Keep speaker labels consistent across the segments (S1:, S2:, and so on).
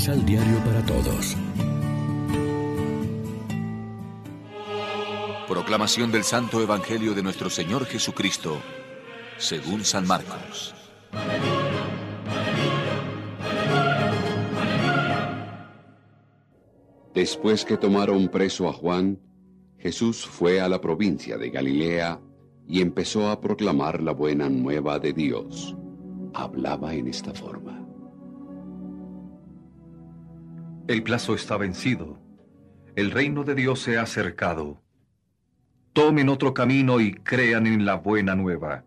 S1: Misal Diario para Todos.
S2: Proclamación del Santo Evangelio de nuestro Señor Jesucristo, según San Marcos.
S3: Después que tomaron preso a Juan, Jesús fue a la provincia de Galilea y empezó a proclamar la buena nueva de Dios. Hablaba en esta forma.
S4: El plazo está vencido. El reino de Dios se ha acercado. Tomen otro camino y crean en la buena nueva.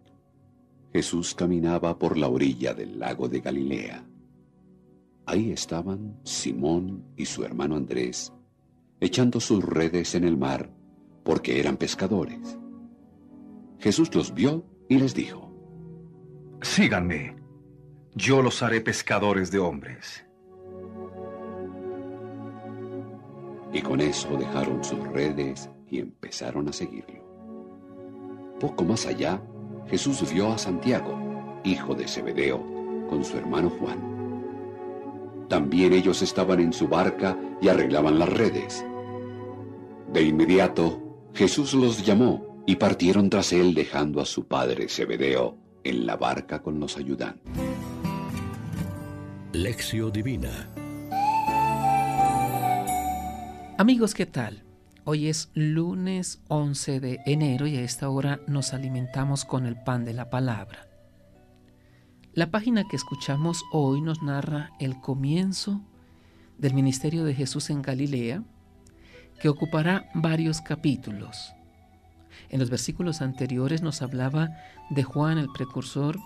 S3: Jesús caminaba por la orilla del lago de Galilea. Ahí estaban Simón y su hermano Andrés, echando sus redes en el mar, porque eran pescadores. Jesús los vio y les dijo,
S4: Síganme, yo los haré pescadores de hombres.
S3: Y con eso dejaron sus redes y empezaron a seguirlo. Poco más allá, Jesús vio a Santiago, hijo de Zebedeo, con su hermano Juan. También ellos estaban en su barca y arreglaban las redes. De inmediato, Jesús los llamó y partieron tras él dejando a su padre Zebedeo en la barca con los ayudantes.
S1: Lección Divina
S5: Amigos, ¿qué tal? Hoy es lunes 11 de enero y a esta hora nos alimentamos con el pan de la palabra. La página que escuchamos hoy nos narra el comienzo del ministerio de Jesús en Galilea, que ocupará varios capítulos. En los versículos anteriores nos hablaba de Juan el precursor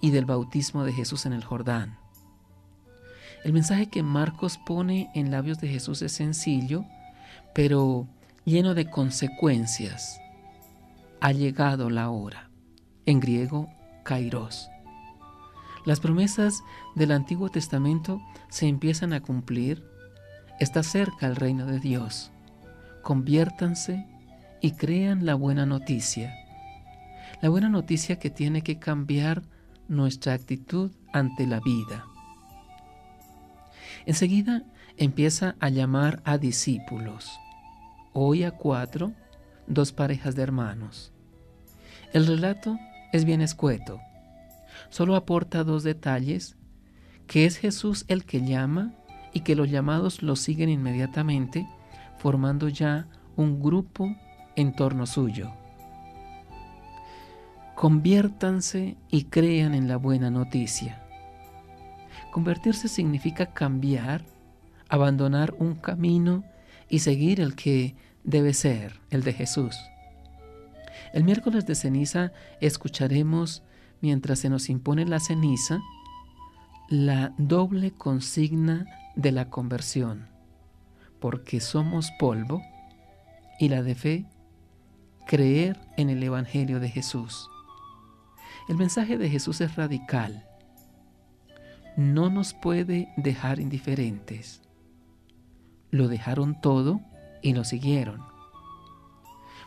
S5: y del bautismo de Jesús en el Jordán. El mensaje que Marcos pone en labios de Jesús es sencillo, pero lleno de consecuencias. Ha llegado la hora. En griego, kairos. Las promesas del Antiguo Testamento se empiezan a cumplir. Está cerca el reino de Dios. Conviértanse y crean la buena noticia. La buena noticia que tiene que cambiar nuestra actitud ante la vida. Enseguida empieza a llamar a discípulos. Hoy a cuatro, dos parejas de hermanos. El relato es bien escueto. Solo aporta dos detalles, que es Jesús el que llama y que los llamados lo siguen inmediatamente, formando ya un grupo en torno suyo. Conviértanse y crean en la buena noticia. Convertirse significa cambiar, abandonar un camino y seguir el que debe ser, el de Jesús. El miércoles de ceniza escucharemos, mientras se nos impone la ceniza, la doble consigna de la conversión, porque somos polvo, y la de fe, creer en el Evangelio de Jesús. El mensaje de Jesús es radical. No nos puede dejar indiferentes. Lo dejaron todo y lo siguieron.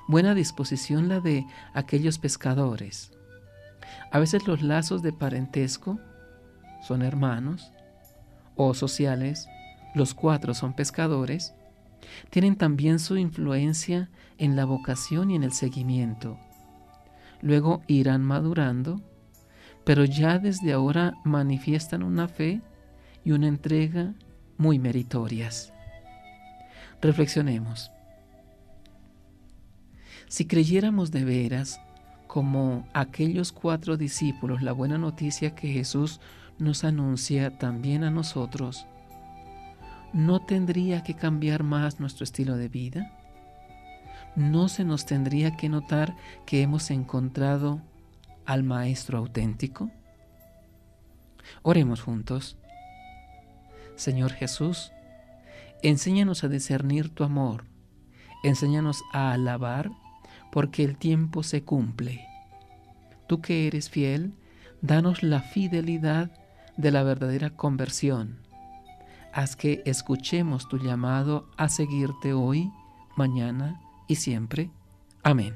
S5: Buena disposición la de aquellos pescadores. A veces los lazos de parentesco son hermanos o sociales, los cuatro son pescadores, tienen también su influencia en la vocación y en el seguimiento. Luego irán madurando, pero ya desde ahora manifiestan una fe y una entrega muy meritorias. Reflexionemos. Si creyéramos de veras, como aquellos cuatro discípulos, la buena noticia que Jesús nos anuncia también a nosotros, ¿no tendría que cambiar más nuestro estilo de vida? ¿No se nos tendría que notar que hemos encontrado al Maestro auténtico? Oremos juntos. Señor Jesús, enséñanos a discernir tu amor, enséñanos a alabar, porque el tiempo se cumple. Tú que eres fiel, danos la fidelidad de la verdadera conversión haz que escuchemos tu llamado a seguirte hoy, mañana y siempre. Amén.